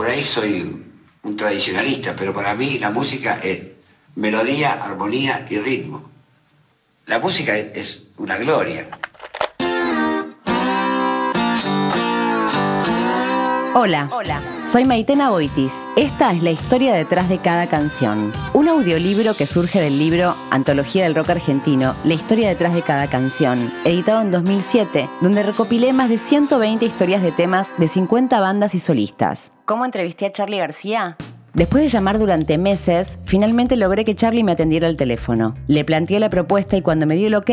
Por ahí soy un tradicionalista, pero para mí la música es melodía, armonía y ritmo. La música es una gloria. Hola. Hola. Soy Maitena Boitis. Esta es la historia detrás de cada canción. Un audiolibro que surge del libro Antología del Rock Argentino, La historia detrás de cada canción, editado en 2007, donde recopilé más de 120 historias de temas de 50 bandas y solistas. ¿Cómo entrevisté a Charlie García? Después de llamar durante meses, finalmente logré que Charlie me atendiera el teléfono. Le planteé la propuesta y cuando me dio el ok,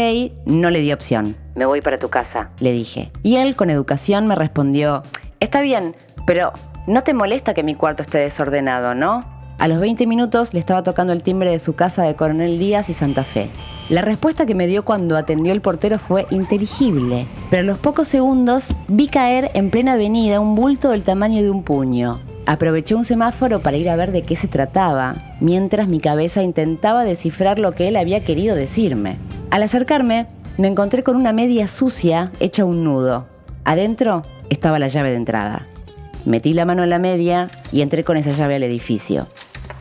no le di opción. Me voy para tu casa, le dije. Y él, con educación, me respondió, Está bien, pero no te molesta que mi cuarto esté desordenado, ¿no? A los 20 minutos le estaba tocando el timbre de su casa de Coronel Díaz y Santa Fe. La respuesta que me dio cuando atendió el portero fue inteligible, pero a los pocos segundos vi caer en plena avenida un bulto del tamaño de un puño. Aproveché un semáforo para ir a ver de qué se trataba, mientras mi cabeza intentaba descifrar lo que él había querido decirme. Al acercarme, me encontré con una media sucia hecha un nudo. Adentro estaba la llave de entrada. Metí la mano en la media y entré con esa llave al edificio.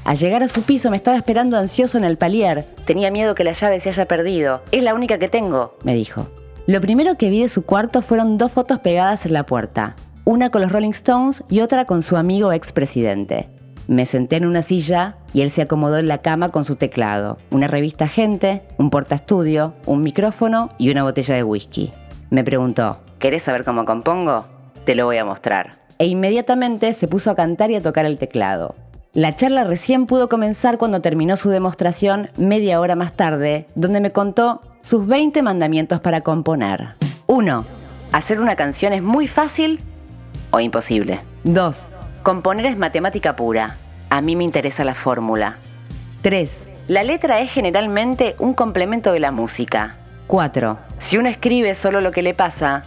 Al llegar a su piso me estaba esperando ansioso en el palier. Tenía miedo que la llave se haya perdido. Es la única que tengo, me dijo. Lo primero que vi de su cuarto fueron dos fotos pegadas en la puerta. Una con los Rolling Stones y otra con su amigo expresidente. Me senté en una silla y él se acomodó en la cama con su teclado, una revista Gente, un portaestudio, un micrófono y una botella de whisky. Me preguntó, ¿querés saber cómo compongo? Te lo voy a mostrar e inmediatamente se puso a cantar y a tocar el teclado. La charla recién pudo comenzar cuando terminó su demostración media hora más tarde, donde me contó sus 20 mandamientos para componer. 1. Hacer una canción es muy fácil o imposible. 2. Componer es matemática pura. A mí me interesa la fórmula. 3. La letra es generalmente un complemento de la música. 4. Si uno escribe solo lo que le pasa,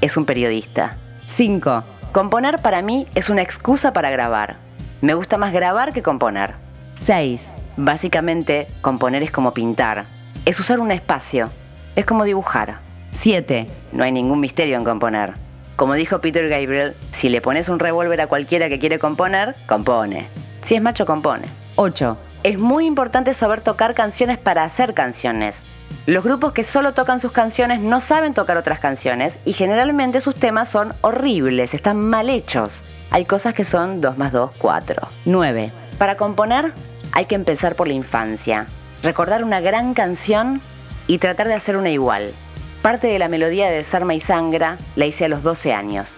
es un periodista. 5. Componer para mí es una excusa para grabar. Me gusta más grabar que componer. 6. Básicamente, componer es como pintar. Es usar un espacio. Es como dibujar. 7. No hay ningún misterio en componer. Como dijo Peter Gabriel, si le pones un revólver a cualquiera que quiere componer, compone. Si es macho, compone. 8. Es muy importante saber tocar canciones para hacer canciones. Los grupos que solo tocan sus canciones no saben tocar otras canciones y generalmente sus temas son horribles, están mal hechos. Hay cosas que son 2 más 2, 4. 9. Para componer hay que empezar por la infancia, recordar una gran canción y tratar de hacer una igual. Parte de la melodía de Desarma y Sangra la hice a los 12 años.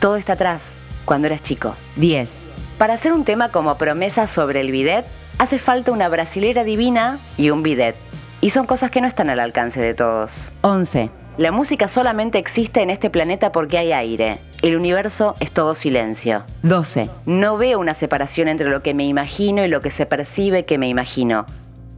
Todo está atrás, cuando eras chico. 10. Para hacer un tema como Promesa sobre el bidet, hace falta una brasilera divina y un bidet. Y son cosas que no están al alcance de todos. 11. La música solamente existe en este planeta porque hay aire. El universo es todo silencio. 12. No veo una separación entre lo que me imagino y lo que se percibe que me imagino.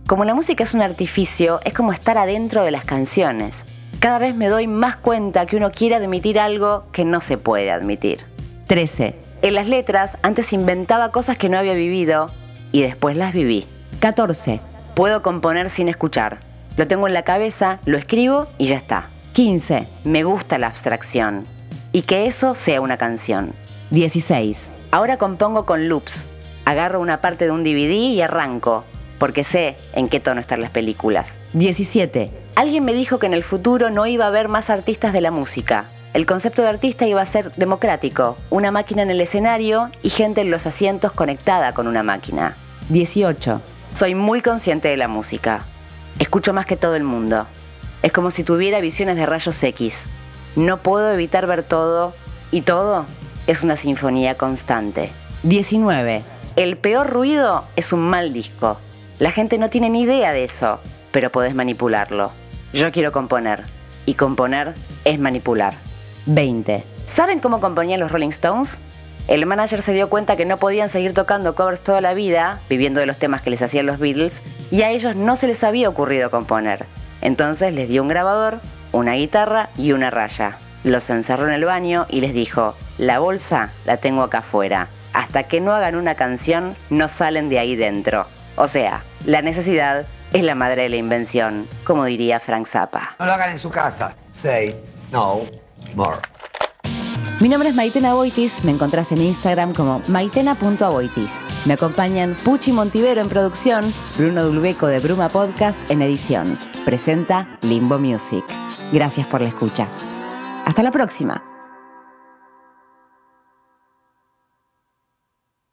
Como la música es un artificio, es como estar adentro de las canciones. Cada vez me doy más cuenta que uno quiere admitir algo que no se puede admitir. 13. En las letras antes inventaba cosas que no había vivido y después las viví. 14. Puedo componer sin escuchar. Lo tengo en la cabeza, lo escribo y ya está. 15. Me gusta la abstracción. Y que eso sea una canción. 16. Ahora compongo con loops. Agarro una parte de un DVD y arranco, porque sé en qué tono están las películas. 17. Alguien me dijo que en el futuro no iba a haber más artistas de la música. El concepto de artista iba a ser democrático, una máquina en el escenario y gente en los asientos conectada con una máquina. 18. Soy muy consciente de la música. Escucho más que todo el mundo. Es como si tuviera visiones de rayos X. No puedo evitar ver todo y todo es una sinfonía constante. 19. El peor ruido es un mal disco. La gente no tiene ni idea de eso, pero podés manipularlo. Yo quiero componer y componer es manipular. 20. ¿Saben cómo componían los Rolling Stones? El manager se dio cuenta que no podían seguir tocando covers toda la vida, viviendo de los temas que les hacían los Beatles, y a ellos no se les había ocurrido componer. Entonces les dio un grabador, una guitarra y una raya. Los encerró en el baño y les dijo, la bolsa la tengo acá afuera. Hasta que no hagan una canción, no salen de ahí dentro. O sea, la necesidad es la madre de la invención, como diría Frank Zappa. No lo hagan en su casa. Say no Mi nombre es Maitena Boitis, me encontrás en Instagram como maitena.aboitis. Me acompañan Puchi Montivero en producción, Bruno Dulbeco de Bruma Podcast en edición. Presenta Limbo Music. Gracias por la escucha. Hasta la próxima.